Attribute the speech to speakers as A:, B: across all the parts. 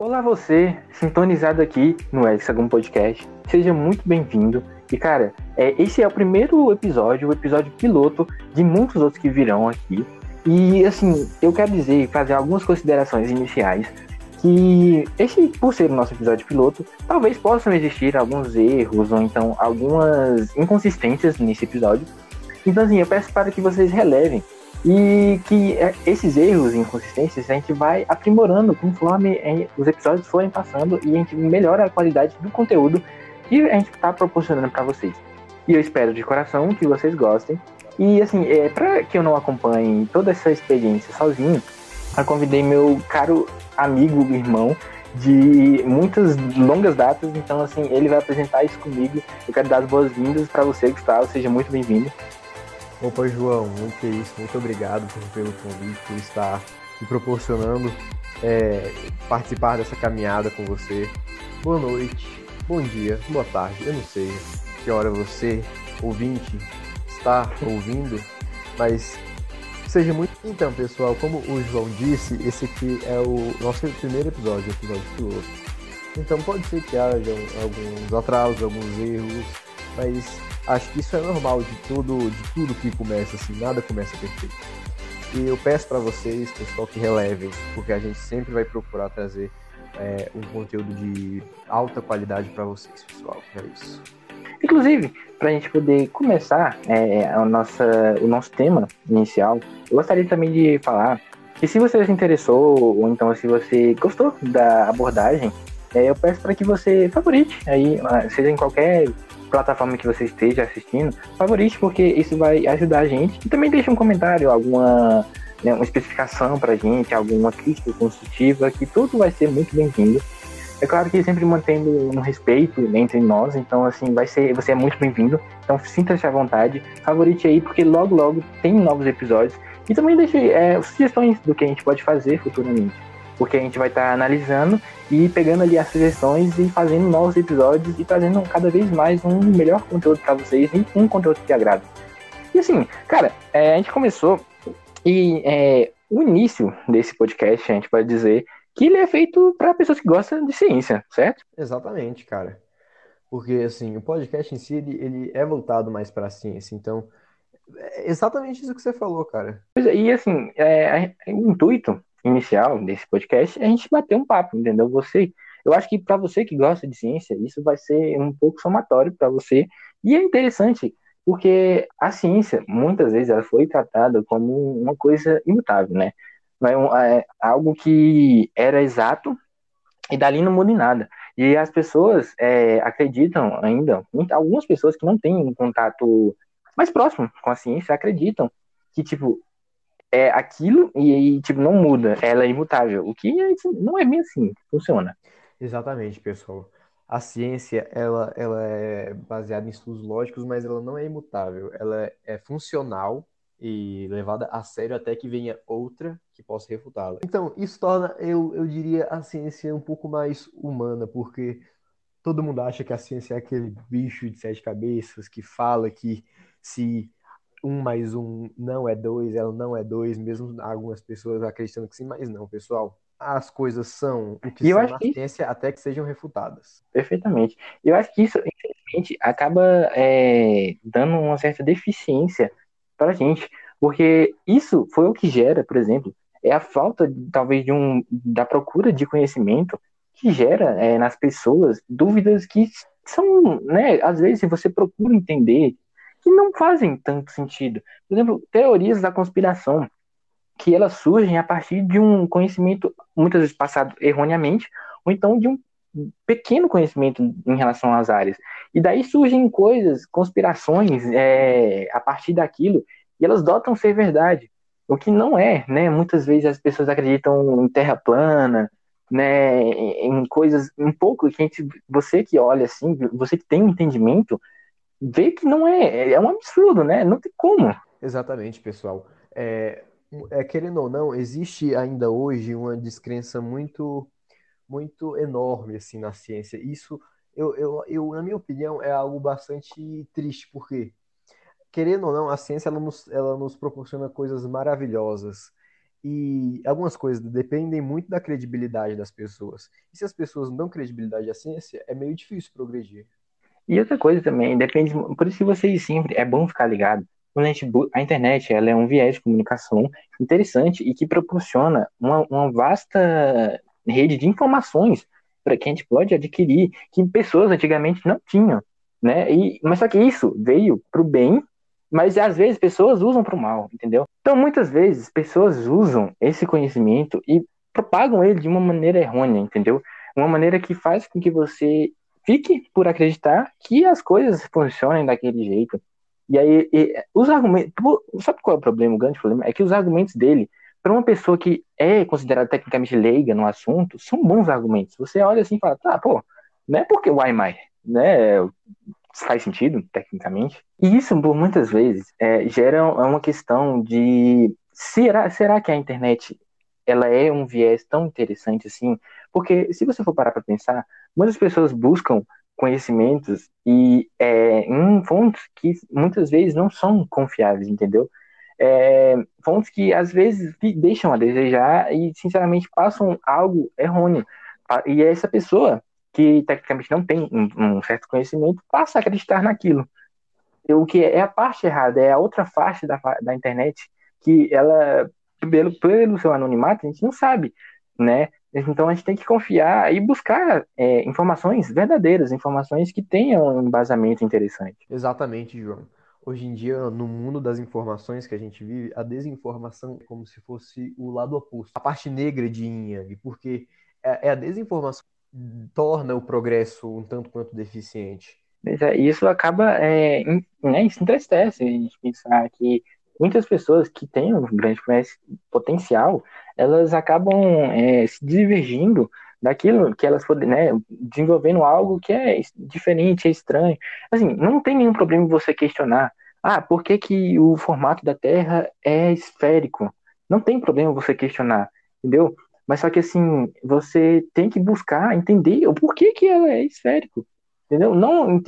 A: Olá você, sintonizado aqui no Hexagon Podcast. Seja muito bem-vindo. E cara, é, esse é o primeiro episódio, o episódio piloto de muitos outros que virão aqui. E assim, eu quero dizer, fazer algumas considerações iniciais que esse, por ser o nosso episódio piloto, talvez possam existir alguns erros ou então algumas inconsistências nesse episódio. Então assim, eu peço para que vocês relevem e que é, esses erros e inconsistências a gente vai aprimorando conforme é, os episódios forem passando e a gente melhora a qualidade do conteúdo que a gente está proporcionando para vocês. E eu espero de coração que vocês gostem. E assim, é, para que eu não acompanhe toda essa experiência sozinho, eu convidei meu caro amigo, irmão, de muitas longas datas, então assim, ele vai apresentar isso comigo. Eu quero dar as boas-vindas para você, Gustavo, seja muito bem-vindo.
B: Opa, João, muito é isso, muito obrigado pelo convite, por estar me proporcionando é, participar dessa caminhada com você. Boa noite, bom dia, boa tarde, eu não sei que hora você, ouvinte, está ouvindo, mas seja muito. Então, pessoal, como o João disse, esse aqui é o nosso primeiro episódio, episódio piloto. Então, pode ser que haja alguns atrasos, alguns erros, mas Acho que isso é normal de tudo, de tudo que começa assim, nada começa perfeito. E eu peço para vocês, pessoal, que relevem, porque a gente sempre vai procurar trazer é, um conteúdo de alta qualidade para vocês, pessoal. É isso.
A: Inclusive, para a gente poder começar é, a nossa, o nosso tema inicial, eu gostaria também de falar que se você se interessou, ou então se você gostou da abordagem, é, eu peço para que você favorite aí, seja em qualquer plataforma que você esteja assistindo, favorite, porque isso vai ajudar a gente. E também deixa um comentário, alguma né, uma especificação pra gente, alguma crítica construtiva, que tudo vai ser muito bem-vindo. É claro que sempre mantendo um respeito entre nós, então assim, vai ser, você é muito bem-vindo. Então sinta-se à vontade, favorite aí, porque logo logo tem novos episódios. E também deixe é, sugestões do que a gente pode fazer futuramente porque a gente vai estar tá analisando e pegando ali as sugestões e fazendo novos episódios e trazendo cada vez mais um melhor conteúdo para vocês e um conteúdo que agrada. E assim, cara, é, a gente começou e é, o início desse podcast, a gente pode dizer que ele é feito para pessoas que gostam de ciência, certo?
B: Exatamente, cara. Porque, assim, o podcast em si, ele, ele é voltado mais para a ciência. Então, é exatamente isso que você falou, cara.
A: É, e, assim, é, o intuito inicial desse podcast a gente bater um papo, entendeu? Você, eu acho que para você que gosta de ciência, isso vai ser um pouco somatório para você e é interessante porque a ciência muitas vezes ela foi tratada como uma coisa imutável, né? É algo que era exato e dali não muda em nada. E as pessoas é, acreditam ainda, algumas pessoas que não têm um contato mais próximo com a ciência acreditam que, tipo, é aquilo e aí, tipo, não muda, ela é imutável. O que não é bem assim, funciona.
B: Exatamente, pessoal. A ciência, ela, ela é baseada em estudos lógicos, mas ela não é imutável. Ela é funcional e levada a sério até que venha outra que possa refutá-la. Então, isso torna, eu, eu diria, a ciência um pouco mais humana, porque todo mundo acha que a ciência é aquele bicho de sete cabeças que fala que se um mais um não é dois, ela não é dois, mesmo algumas pessoas acreditando que sim, mas não, pessoal. As coisas são o que e são na que... ciência até que sejam refutadas.
A: Perfeitamente. Eu acho que isso, infelizmente, acaba é, dando uma certa deficiência para a gente, porque isso foi o que gera, por exemplo, é a falta, talvez, de um, da procura de conhecimento que gera é, nas pessoas dúvidas que são, né, às vezes, se você procura entender que não fazem tanto sentido. Por exemplo, teorias da conspiração, que elas surgem a partir de um conhecimento, muitas vezes passado erroneamente, ou então de um pequeno conhecimento em relação às áreas. E daí surgem coisas, conspirações é, a partir daquilo, e elas dotam ser verdade. O que não é, né? Muitas vezes as pessoas acreditam em terra plana, né? Em coisas um pouco que gente, você que olha assim, você que tem um entendimento, vê que não é, é um absurdo, né? Não tem como.
B: Exatamente, pessoal. É, é, querendo ou não, existe ainda hoje uma descrença muito, muito enorme assim na ciência. Isso, eu, eu, eu, na minha opinião, é algo bastante triste, porque querendo ou não, a ciência ela nos, ela nos proporciona coisas maravilhosas. E algumas coisas dependem muito da credibilidade das pessoas. E se as pessoas não dão credibilidade à ciência, é meio difícil progredir.
A: E outra coisa também, depende. Por isso que vocês sempre é bom ficar ligado. A internet ela é um viés de comunicação interessante e que proporciona uma, uma vasta rede de informações para que a gente pode adquirir que pessoas antigamente não tinham, né? E, mas só que isso veio para o bem mas às vezes pessoas usam para o mal, entendeu? Então muitas vezes pessoas usam esse conhecimento e propagam ele de uma maneira errônea, entendeu? Uma maneira que faz com que você fique por acreditar que as coisas funcionem daquele jeito. E aí, e, os argumentos. Sabe qual é o problema? O grande problema é que os argumentos dele, para uma pessoa que é considerada tecnicamente leiga no assunto, são bons argumentos. Você olha assim e fala, tá, pô, não é porque o Aymar, né? faz sentido, tecnicamente. E isso, por muitas vezes, é, gera uma questão de será, será que a internet ela é um viés tão interessante assim? Porque se você for parar para pensar, muitas pessoas buscam conhecimentos e é, em fontes que muitas vezes não são confiáveis, entendeu? É, fontes que às vezes deixam a desejar e sinceramente passam algo errôneo. E essa pessoa que tecnicamente não tem um, certo conhecimento, passa a acreditar naquilo. O que é a parte errada, é a outra face da, da internet, que ela, pelo, pelo seu anonimato, a gente não sabe, né? Então a gente tem que confiar e buscar é, informações verdadeiras, informações que tenham um embasamento interessante.
B: Exatamente, João. Hoje em dia, no mundo das informações que a gente vive, a desinformação é como se fosse o lado oposto, a parte negra de Yin Yang, porque é, é a desinformação torna o progresso um tanto quanto deficiente.
A: É, isso acaba, é, né, isso entristece a gente pensar que muitas pessoas que têm um grande potencial, elas acabam é, se divergindo daquilo que elas podem, né, desenvolvendo algo que é diferente, é estranho. Assim, não tem nenhum problema você questionar, ah, por que, que o formato da Terra é esférico? Não tem problema você questionar, entendeu? Mas só que assim, você tem que buscar entender o porquê que ela é esférico. Entendeu? Não,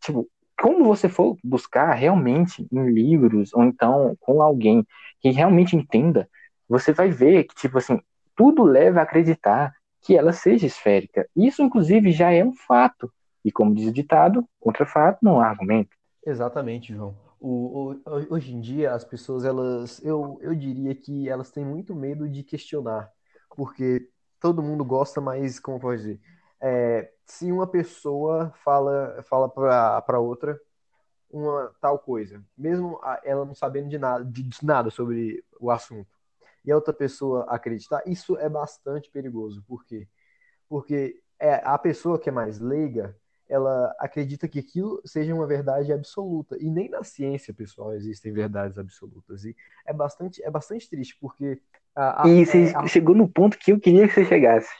A: tipo, como você for buscar realmente em livros ou então com alguém que realmente entenda, você vai ver que, tipo assim, tudo leva a acreditar que ela seja esférica. Isso, inclusive, já é um fato. E como diz o ditado, contra fato não há argumento.
B: Exatamente, João. O, o, hoje em dia, as pessoas, elas, eu, eu diria que elas têm muito medo de questionar porque todo mundo gosta, mas como pode dizer, é, se uma pessoa fala fala para outra uma tal coisa, mesmo ela não sabendo de nada, de nada sobre o assunto, e a outra pessoa acreditar, isso é bastante perigoso. Por quê? Porque é, a pessoa que é mais leiga, ela acredita que aquilo seja uma verdade absoluta. E nem na ciência, pessoal, existem verdades absolutas. E é bastante, é bastante triste, porque
A: a, a, e você é, chegou no ponto que eu queria que você chegasse.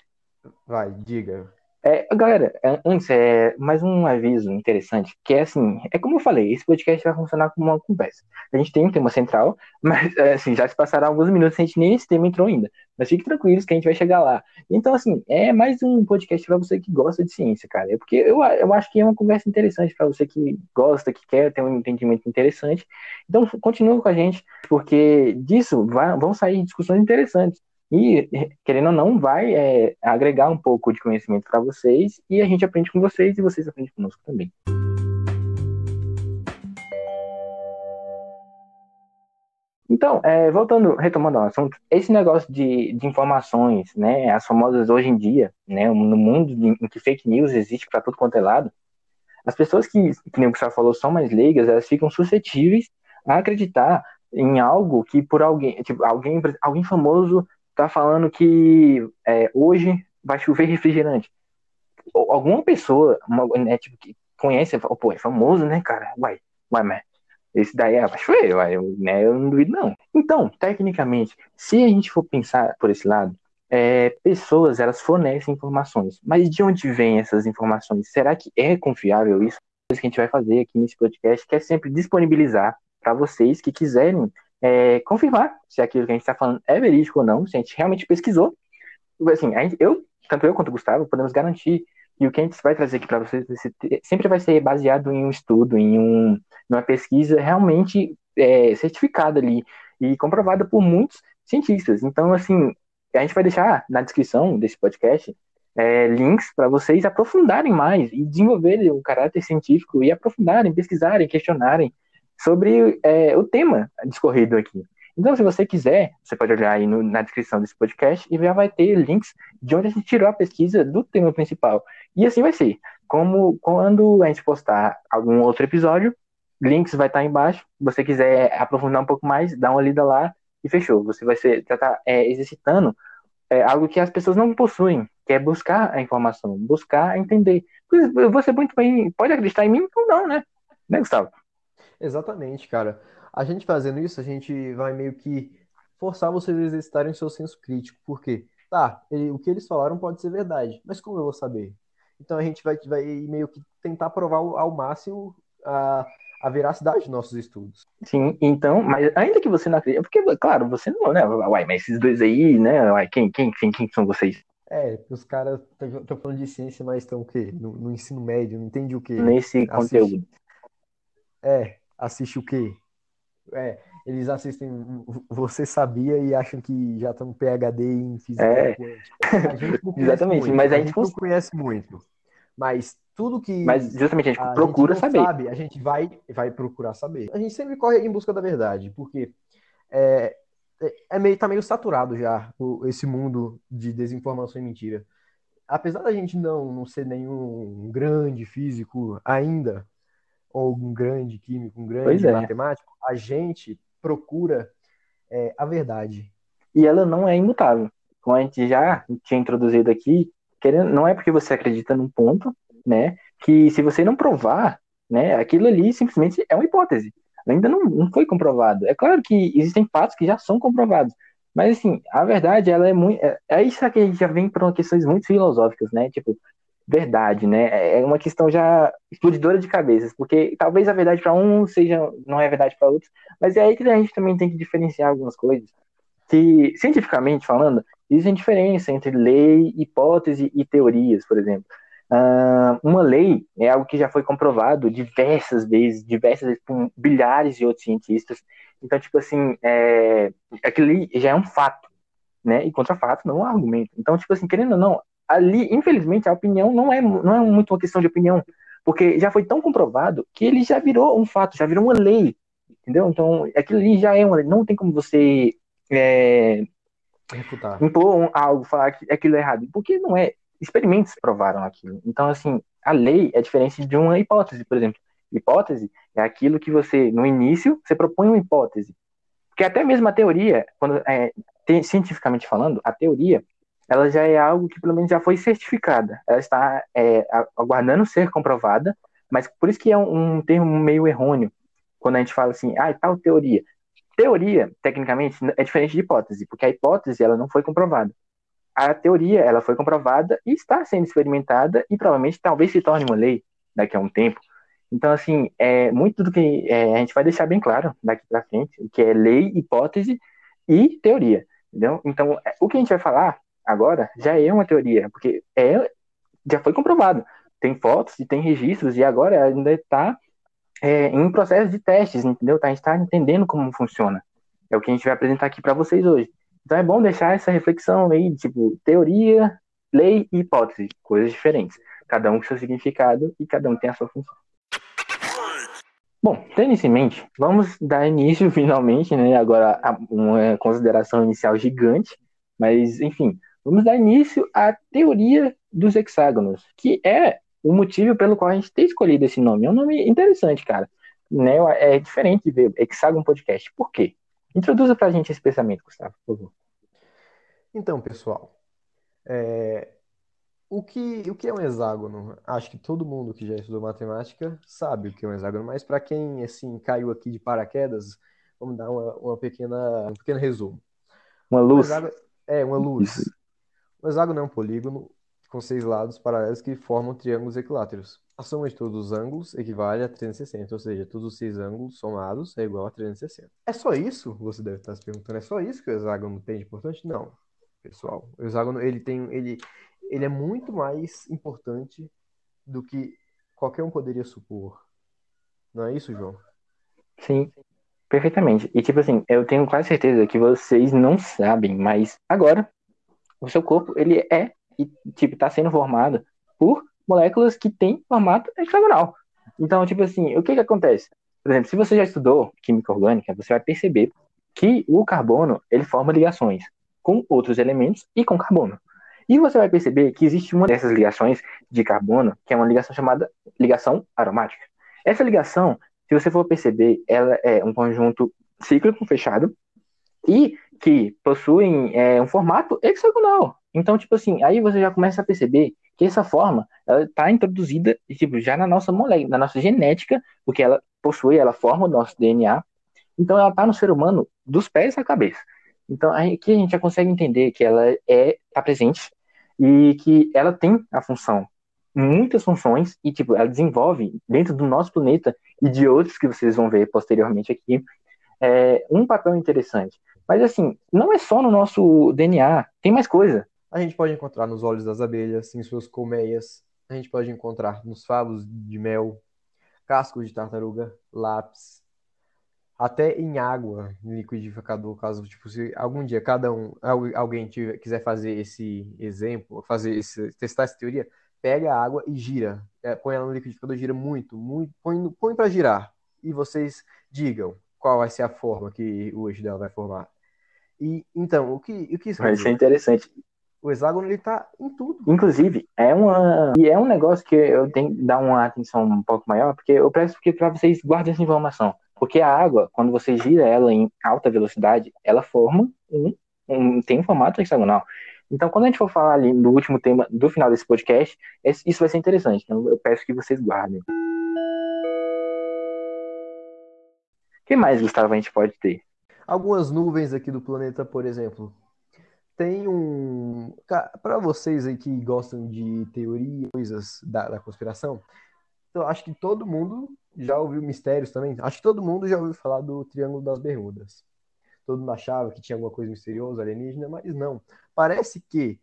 B: Vai, diga.
A: É, galera, é, antes, é mais um aviso interessante, que é assim, é como eu falei, esse podcast vai funcionar como uma conversa. A gente tem um tema central, mas é, assim, já se passaram alguns minutos, a gente nem esse tema entrou ainda. Mas fiquem tranquilos que a gente vai chegar lá. Então, assim, é mais um podcast para você que gosta de ciência, cara. É porque eu, eu acho que é uma conversa interessante para você que gosta, que quer ter um entendimento interessante. Então, continue com a gente, porque disso vai, vão sair discussões interessantes. E, querendo ou não, vai é, agregar um pouco de conhecimento para vocês e a gente aprende com vocês e vocês aprendem conosco também. Então, é, voltando, retomando ao assunto, esse negócio de, de informações, né, as famosas hoje em dia, né, no mundo em que fake news existe para tudo quanto é lado, as pessoas que, que nem o Gustavo falou, são mais leigas, elas ficam suscetíveis a acreditar em algo que por alguém, tipo, alguém, alguém famoso tá falando que é, hoje vai chover refrigerante. Alguma pessoa, uma, né, tipo, que conhece, fala, pô, é famoso, né, cara? Uai, uai, mas esse daí é, vai chover, uai, eu, né, eu não duvido, não. Então, tecnicamente, se a gente for pensar por esse lado, é, pessoas, elas fornecem informações. Mas de onde vêm essas informações? Será que é confiável isso? Que a gente vai fazer aqui nesse podcast, que é sempre disponibilizar para vocês que quiserem é, confirmar se aquilo que a gente está falando é verídico ou não, se a gente realmente pesquisou. Assim, gente, eu, tanto eu quanto o Gustavo, podemos garantir que o que a gente vai trazer aqui para vocês sempre vai ser baseado em um estudo, em um, uma pesquisa realmente é, certificada ali e comprovada por muitos cientistas. Então, assim, a gente vai deixar na descrição desse podcast é, links para vocês aprofundarem mais e desenvolverem o caráter científico e aprofundarem, pesquisarem, questionarem sobre é, o tema discorrido aqui. Então, se você quiser, você pode olhar aí no, na descrição desse podcast e já vai ter links de onde a gente tirou a pesquisa do tema principal. E assim vai ser. Como quando a gente postar algum outro episódio, links vai estar embaixo. Se você quiser aprofundar um pouco mais, dá uma lida lá e fechou. Você vai ser, já tá é, exercitando é, algo que as pessoas não possuem, que é buscar a informação, buscar entender. Você muito bem pode acreditar em mim ou não, né? Né, Gustavo?
B: Exatamente, cara. A gente fazendo isso, a gente vai meio que forçar vocês a exercitarem o seu senso crítico. Por quê? Tá, ele, o que eles falaram pode ser verdade, mas como eu vou saber? Então a gente vai, vai meio que tentar provar ao máximo a, a veracidade dos nossos estudos.
A: Sim, então, mas ainda que você não acredite, porque, claro, você não, né? Uai, mas esses dois aí, né? Uai, quem, quem, quem, quem são vocês?
B: É, os caras estão falando de ciência, mas estão o quê? No, no, ensino médio, não entende o quê?
A: Nesse assiste, conteúdo.
B: É, assiste o quê? É, eles assistem Você Sabia e acham que já estão PHD em física
A: é. Exatamente,
B: muito,
A: mas
B: a gente, a gente não conhece muito. Mas tudo que.
A: Mas justamente a gente a procura
B: gente
A: saber.
B: Sabe, a gente vai, vai procurar saber. A gente sempre corre em busca da verdade, porque é, é, é meio, tá meio saturado já esse mundo de desinformação e mentira. Apesar da gente não, não ser nenhum grande físico ainda, ou um grande químico, um grande é. matemático, a gente procura é, a verdade.
A: E ela não é imutável. Como a gente já tinha introduzido aqui, querendo, não é porque você acredita num ponto né? Que se você não provar, né, aquilo ali simplesmente é uma hipótese. Ainda não, não foi comprovado. É claro que existem fatos que já são comprovados, mas assim, a verdade ela é muito, é, é isso que a gente já vem para questões muito filosóficas, né? Tipo, verdade, né? É uma questão já explodidora de cabeças, porque talvez a verdade para um seja não é verdade para outros, mas é aí que a gente também tem que diferenciar algumas coisas. Que cientificamente falando, existe diferença entre lei, hipótese e teorias, por exemplo. Uh, uma lei é algo que já foi comprovado diversas vezes, diversas vezes por bilhares de outros cientistas. Então, tipo assim, é, aquilo já é um fato, né? E contra fato não é um argumento. Então, tipo assim, querendo ou não, ali, infelizmente, a opinião não é, não é muito uma questão de opinião, porque já foi tão comprovado que ele já virou um fato, já virou uma lei, entendeu? Então, aquilo ali já é uma lei. Não tem como você é,
B: Refutar.
A: impor algo, falar que aquilo é errado, porque não é experimentos provaram aquilo. Então, assim, a lei é diferente de uma hipótese, por exemplo. Hipótese é aquilo que você, no início, você propõe uma hipótese. Porque até mesmo a teoria, quando é, tem, cientificamente falando, a teoria, ela já é algo que pelo menos já foi certificada. Ela está é, aguardando ser comprovada, mas por isso que é um, um termo meio errôneo quando a gente fala assim, ah, tal teoria. Teoria, tecnicamente, é diferente de hipótese, porque a hipótese ela não foi comprovada a teoria ela foi comprovada e está sendo experimentada e provavelmente talvez se torne uma lei daqui a um tempo. Então, assim, é muito do que é, a gente vai deixar bem claro daqui para frente, que é lei, hipótese e teoria. Entendeu? Então, é, o que a gente vai falar agora já é uma teoria, porque é, já foi comprovado. Tem fotos e tem registros, e agora ainda está é, em processo de testes, entendeu? Tá, a gente está entendendo como funciona. É o que a gente vai apresentar aqui para vocês hoje. Então é bom deixar essa reflexão aí, tipo, teoria, lei e hipótese, coisas diferentes. Cada um com seu significado e cada um tem a sua função. Bom, tendo isso em mente, vamos dar início finalmente, né? Agora uma consideração inicial gigante, mas enfim, vamos dar início à teoria dos hexágonos, que é o motivo pelo qual a gente tem escolhido esse nome. É um nome interessante, cara. Né? É diferente de ver Hexágono Podcast. Por quê? Introduza para a gente esse pensamento, Gustavo, por favor.
B: Então, pessoal, é... o, que, o que é um hexágono? Acho que todo mundo que já estudou matemática sabe o que é um hexágono, mas para quem assim caiu aqui de paraquedas, vamos dar uma, uma pequena, um pequeno resumo.
A: Uma luz.
B: Um hexágono... É, uma luz. Isso. Um hexágono é um polígono com seis lados paralelos que formam triângulos equiláteros. A soma de todos os ângulos equivale a 360, ou seja, todos os seis ângulos somados é igual a 360. É só isso? Você deve estar se perguntando. É só isso que o hexágono tem de importante? Não, pessoal. O hexágono ele tem, ele, ele é muito mais importante do que qualquer um poderia supor. Não é isso, João?
A: Sim. Perfeitamente. E tipo assim, eu tenho quase certeza que vocês não sabem, mas agora o seu corpo ele é e tipo tá sendo formado por moléculas que têm formato hexagonal. Então, tipo assim, o que que acontece? Por exemplo, se você já estudou química orgânica, você vai perceber que o carbono ele forma ligações com outros elementos e com carbono. E você vai perceber que existe uma dessas ligações de carbono, que é uma ligação chamada ligação aromática. Essa ligação, se você for perceber, ela é um conjunto cíclico fechado e que possuem é, um formato hexagonal. Então, tipo assim, aí você já começa a perceber que essa forma está introduzida tipo, já na nossa molécula, na nossa genética, porque ela possui, ela forma o nosso DNA. Então, ela está no ser humano dos pés à cabeça. Então, aqui a gente já consegue entender que ela é tá presente e que ela tem a função, muitas funções, e tipo, ela desenvolve dentro do nosso planeta e de outros que vocês vão ver posteriormente aqui, é, um papel interessante. Mas assim, não é só no nosso DNA, tem mais coisa.
B: A gente pode encontrar nos olhos das abelhas, em suas colmeias, a gente pode encontrar nos favos de mel, cascos de tartaruga, lápis, até em água, em liquidificador, caso tipo, se algum dia cada um, alguém tiver, quiser fazer esse exemplo, fazer esse, testar essa teoria, pega a água e gira, é, põe ela no liquidificador, gira muito, muito, põe, põe para girar e vocês digam qual vai ser a forma que o eixo dela vai formar. E então, o que, o que isso
A: vai ser interessante.
B: O hexágono ele tá em tudo.
A: Inclusive, é uma e é um negócio que eu tenho que dar uma atenção um pouco maior, porque eu peço que para vocês guardem essa informação. Porque a água, quando você gira ela em alta velocidade, ela forma um, um tem um formato hexagonal. Então, quando a gente for falar ali no último tema do final desse podcast, isso vai ser interessante. Então, eu peço que vocês guardem. O que mais, Gustavo, a gente pode ter?
B: Algumas nuvens aqui do planeta, por exemplo. Tem um. Para vocês aí que gostam de teoria, coisas da, da conspiração, eu acho que todo mundo já ouviu mistérios também. Acho que todo mundo já ouviu falar do Triângulo das Bermudas. Todo mundo achava que tinha alguma coisa misteriosa, alienígena, mas não. Parece que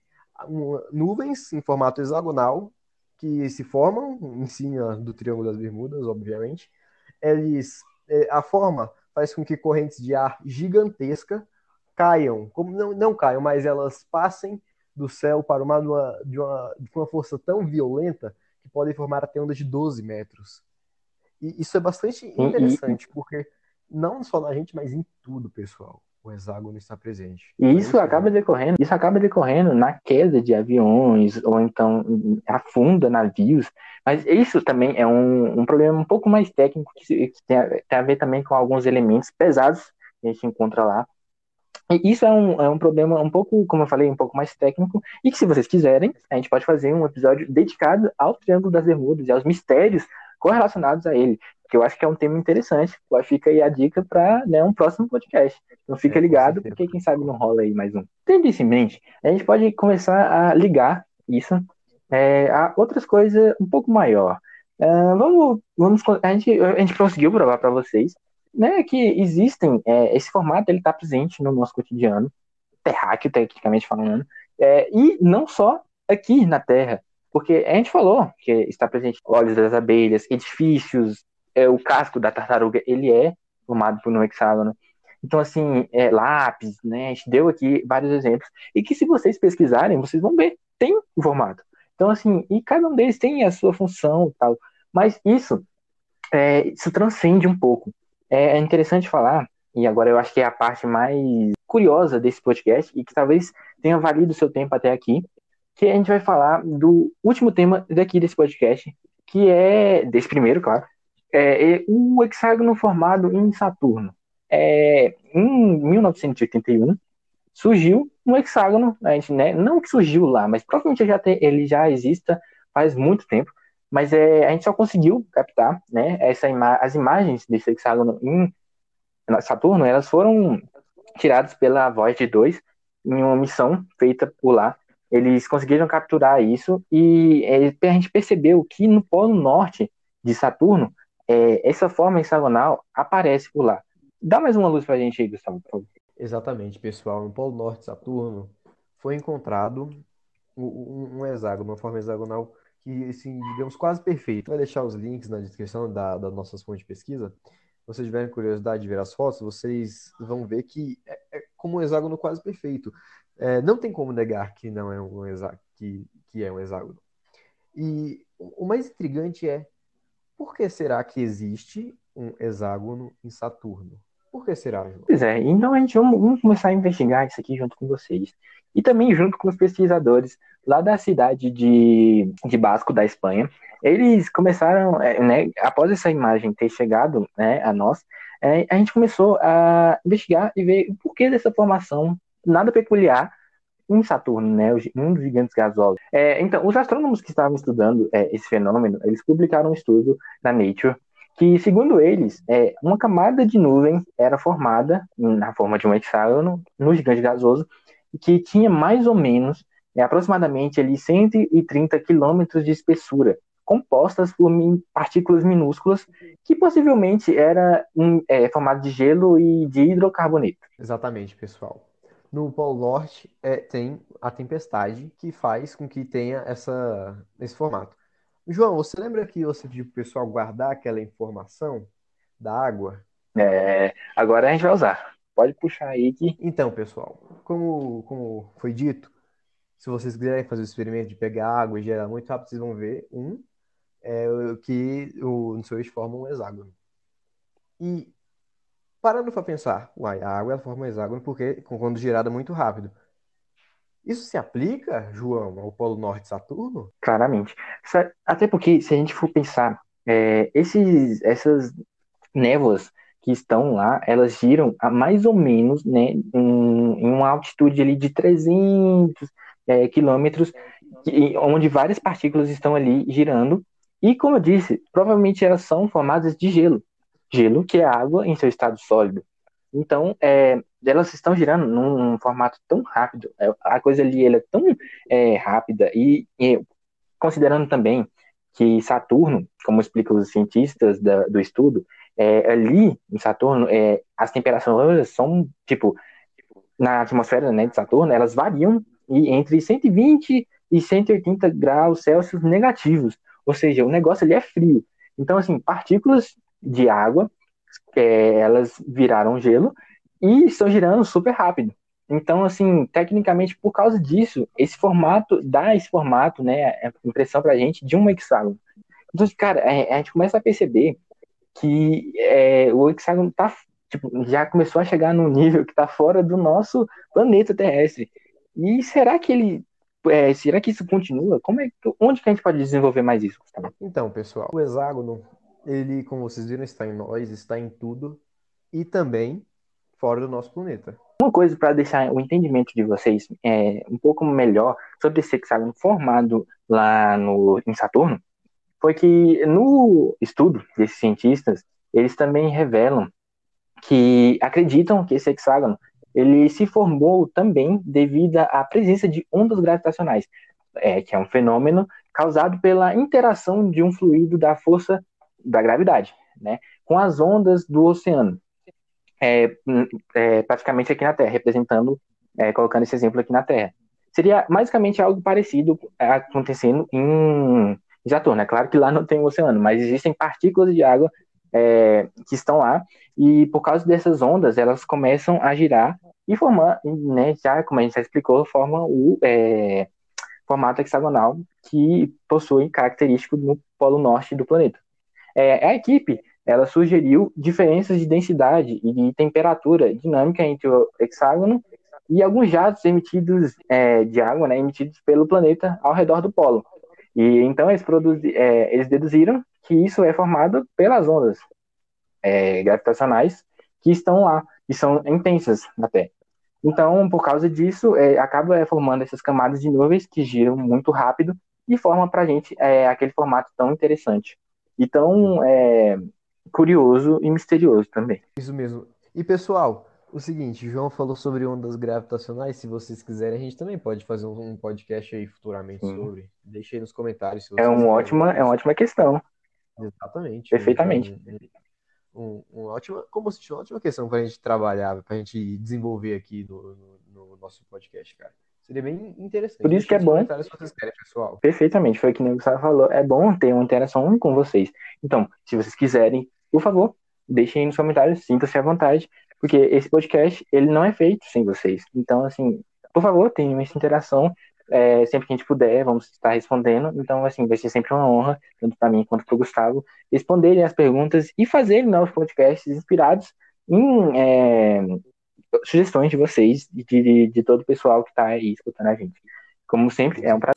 B: nuvens em formato hexagonal que se formam em cima do Triângulo das Bermudas, obviamente, eles é, a forma faz com que correntes de ar gigantesca caiam, como não, não caiam, mas elas passem do céu para uma de, uma de uma, de uma força tão violenta que podem formar até ondas de 12 metros. E isso é bastante interessante, porque não só na gente, mas em tudo, pessoal. O hexágono está presente.
A: E isso acaba decorrendo, isso acaba decorrendo na queda de aviões, ou então afunda navios. Mas isso também é um, um problema um pouco mais técnico, que, que tem, a, tem a ver também com alguns elementos pesados que a gente encontra lá. E isso é um, é um problema um pouco, como eu falei, um pouco mais técnico, e que se vocês quiserem, a gente pode fazer um episódio dedicado ao Triângulo das Bermudas e aos mistérios correlacionados a ele, que eu acho que é um tema interessante. Fica aí a dica para né, um próximo podcast. Então fica é, ligado, porque quem sabe não rola aí mais um. Tendo isso em mente, a gente pode começar a ligar isso é, a outras coisas um pouco maior. Uh, vamos, vamos a gente, a gente conseguiu provar para vocês né, que existem, é, esse formato ele está presente no nosso cotidiano, terráqueo, tecnicamente falando, é, e não só aqui na Terra, porque a gente falou que está presente olhos das abelhas, edifícios, é, o casco da tartaruga, ele é formado por um hexágono. Então, assim, é, lápis, né? A gente deu aqui vários exemplos. E que se vocês pesquisarem, vocês vão ver, tem o formato. Então, assim, e cada um deles tem a sua função e tal. Mas isso, é, isso transcende um pouco. É, é interessante falar, e agora eu acho que é a parte mais curiosa desse podcast, e que talvez tenha valido o seu tempo até aqui, que a gente vai falar do último tema daqui desse podcast, que é, desse primeiro, claro, é, o hexágono formado em Saturno. É, em 1981, surgiu um hexágono, a gente, né, não que surgiu lá, mas provavelmente já tem, ele já exista faz muito tempo, mas é, a gente só conseguiu captar, né, essa ima as imagens desse hexágono em Saturno, elas foram tiradas pela Voyager 2 em uma missão feita por lá. Eles conseguiram capturar isso e é, a gente percebeu que no polo norte de Saturno, é, essa forma hexagonal aparece por lá. Dá mais uma luz para a gente aí, Gustavo, por favor.
B: Exatamente, pessoal. No polo norte Saturno foi encontrado um, um hexágono, uma forma hexagonal que, assim, digamos, quase perfeito. Vai deixar os links na descrição da, das nossas fontes de pesquisa. vocês tiverem curiosidade de ver as fotos, vocês vão ver que é, é como um hexágono quase perfeito. É, não tem como negar que não é um hexágono, que, que é um hexágono. E o mais intrigante é por que será que existe um hexágono em Saturno? Por que será, João?
A: Pois é, então a gente vamos, vamos começar a investigar isso aqui junto com vocês. E também junto com os pesquisadores lá da cidade de, de Basco, da Espanha. Eles começaram, é, né, após essa imagem ter chegado né, a nós, é, a gente começou a investigar e ver o porquê dessa formação nada peculiar em Saturno, né, um dos gigantes gasosos. É, então, os astrônomos que estavam estudando é, esse fenômeno, eles publicaram um estudo na Nature que, segundo eles, é, uma camada de nuvem era formada na forma de um hexágono no gigante gasoso que tinha mais ou menos é, aproximadamente ali 130 quilômetros de espessura, compostas por partículas minúsculas que possivelmente era um, é, formado de gelo e de hidrocarboneto.
B: Exatamente, pessoal. No Polo Norte é, tem a tempestade que faz com que tenha essa, esse formato. João, você lembra que você pediu para o pessoal guardar aquela informação da água?
A: É, agora a gente vai usar. Pode puxar aí que.
B: Então, pessoal, como, como foi dito, se vocês quiserem fazer o experimento de pegar água e gerar muito rápido, vocês vão ver um é, que o, no seu eixo forma um hexágono. E parando para pensar, uai, a água ela forma hexágono porque quando girada muito rápido. Isso se aplica, João, ao Polo Norte Saturno?
A: Claramente. Até porque, se a gente for pensar, é, esses, essas névoas que estão lá, elas giram a mais ou menos né, em, em uma altitude ali de 300 é, quilômetros, onde várias partículas estão ali girando. E, como eu disse, provavelmente elas são formadas de gelo. Gelo, que é água em seu estado sólido. Então, é, elas estão girando num formato tão rápido, é, a coisa ali é tão é, rápida, e, e, considerando também que Saturno, como explicam os cientistas da, do estudo, é, ali em Saturno, é, as temperaturas são, tipo, na atmosfera né, de Saturno, elas variam e entre 120 e 180 graus Celsius negativos, ou seja, o negócio ali é frio. Então, assim, partículas de água é, elas viraram gelo e estão girando super rápido. Então, assim, tecnicamente, por causa disso, esse formato dá esse formato, né, a impressão pra gente de um hexágono. Então, cara, a, a gente começa a perceber que é, o hexágono tá, tipo, já começou a chegar num nível que tá fora do nosso planeta terrestre. E será que ele é, será que isso continua? Como é, onde que a gente pode desenvolver mais isso?
B: Então, pessoal, o hexágono ele, como vocês viram, está em nós, está em tudo e também fora do nosso planeta.
A: Uma coisa para deixar o entendimento de vocês é, um pouco melhor sobre esse hexágono formado lá no, em Saturno foi que no estudo desses cientistas eles também revelam que acreditam que esse hexágono ele se formou também devido à presença de ondas gravitacionais, é, que é um fenômeno causado pela interação de um fluido da força da gravidade, né, com as ondas do oceano, é, é, praticamente aqui na Terra, representando, é, colocando esse exemplo aqui na Terra. Seria basicamente algo parecido acontecendo em Saturno. É claro que lá não tem o oceano, mas existem partículas de água é, que estão lá, e por causa dessas ondas, elas começam a girar e formar, né, já como a gente já explicou, forma o é, formato hexagonal que possui característico no polo norte do planeta. É, a equipe ela sugeriu diferenças de densidade e de temperatura dinâmica entre o hexágono e alguns jatos emitidos é, de água, né, emitidos pelo planeta ao redor do polo. E então eles, produzi, é, eles deduziram que isso é formado pelas ondas é, gravitacionais que estão lá e são intensas Terra. Então, por causa disso, é, acaba é, formando essas camadas de nuvens que giram muito rápido e formam para a gente é, aquele formato tão interessante e tão é, curioso e misterioso também.
B: Isso mesmo. E pessoal, o seguinte, João falou sobre ondas gravitacionais. Se vocês quiserem, a gente também pode fazer um podcast aí futuramente Sim. sobre. Deixe aí nos comentários.
A: é, um ótima, é uma ótima questão.
B: Exatamente.
A: Perfeitamente.
B: Um, um, um ótima, como se uma ótima questão para a gente trabalhar, para a gente desenvolver aqui no, no, no nosso podcast, cara. Seria bem interessante.
A: Por isso que é bom.
B: Se vocês querem, pessoal.
A: Perfeitamente, foi o que o Gustavo falou. É bom ter uma interação com vocês. Então, se vocês quiserem, por favor, deixem aí nos comentários, sinta-se à vontade, porque esse podcast, ele não é feito sem vocês. Então, assim, por favor, tenham essa interação, é, sempre que a gente puder, vamos estar respondendo. Então, assim, vai ser sempre uma honra, tanto para mim quanto para o Gustavo, responderem as perguntas e fazerem novos podcasts inspirados em é, sugestões de vocês e de, de, todo o pessoal que está aí escutando a gente. Como sempre, é um prazer.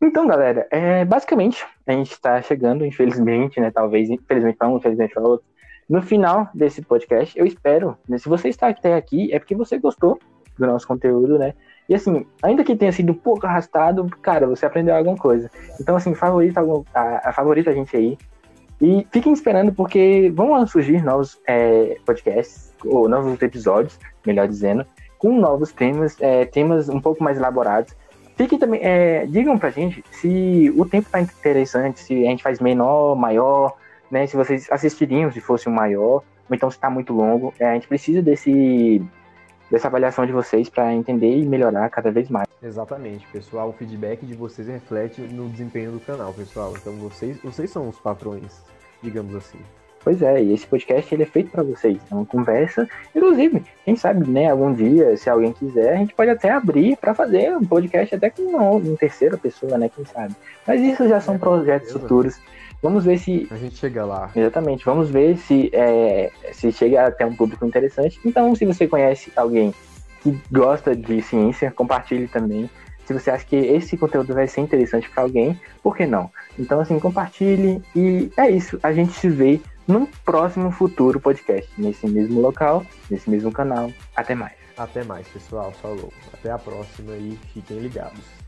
A: Então, galera, é, basicamente, a gente está chegando, infelizmente, né? Talvez, infelizmente para um, infelizmente para outro, no final desse podcast. Eu espero, né, se você está até aqui, é porque você gostou do nosso conteúdo, né? E assim, ainda que tenha sido um pouco arrastado, cara, você aprendeu alguma coisa. Então, assim, favorita, a, a favorita a gente aí. E fiquem esperando, porque vão surgir novos é, podcasts, ou novos episódios, melhor dizendo, com novos temas, é, temas um pouco mais elaborados. Fiquem também, é, digam pra gente se o tempo tá interessante, se a gente faz menor, maior, né? Se vocês assistiriam se fosse um maior, ou então se tá muito longo. É, a gente precisa desse dessa avaliação de vocês para entender e melhorar cada vez mais.
B: Exatamente, pessoal. O feedback de vocês reflete no desempenho do canal, pessoal. Então vocês, vocês são os patrões, digamos assim.
A: Pois é, e esse podcast ele é feito para vocês. É uma conversa. Inclusive, quem sabe, né, algum dia, se alguém quiser, a gente pode até abrir para fazer um podcast até com uma, uma terceira pessoa, né? Quem sabe. Mas isso já são é, projetos futuros. Vamos ver se.
B: A gente chega lá.
A: Exatamente. Vamos ver se, é, se chega até um público interessante. Então, se você conhece alguém que gosta de ciência, compartilhe também. Se você acha que esse conteúdo vai ser interessante para alguém, por que não? Então, assim, compartilhe. E é isso. A gente se vê num próximo futuro podcast, nesse mesmo local, nesse mesmo canal. Até mais.
B: Até mais, pessoal. Falou. Até a próxima e fiquem ligados.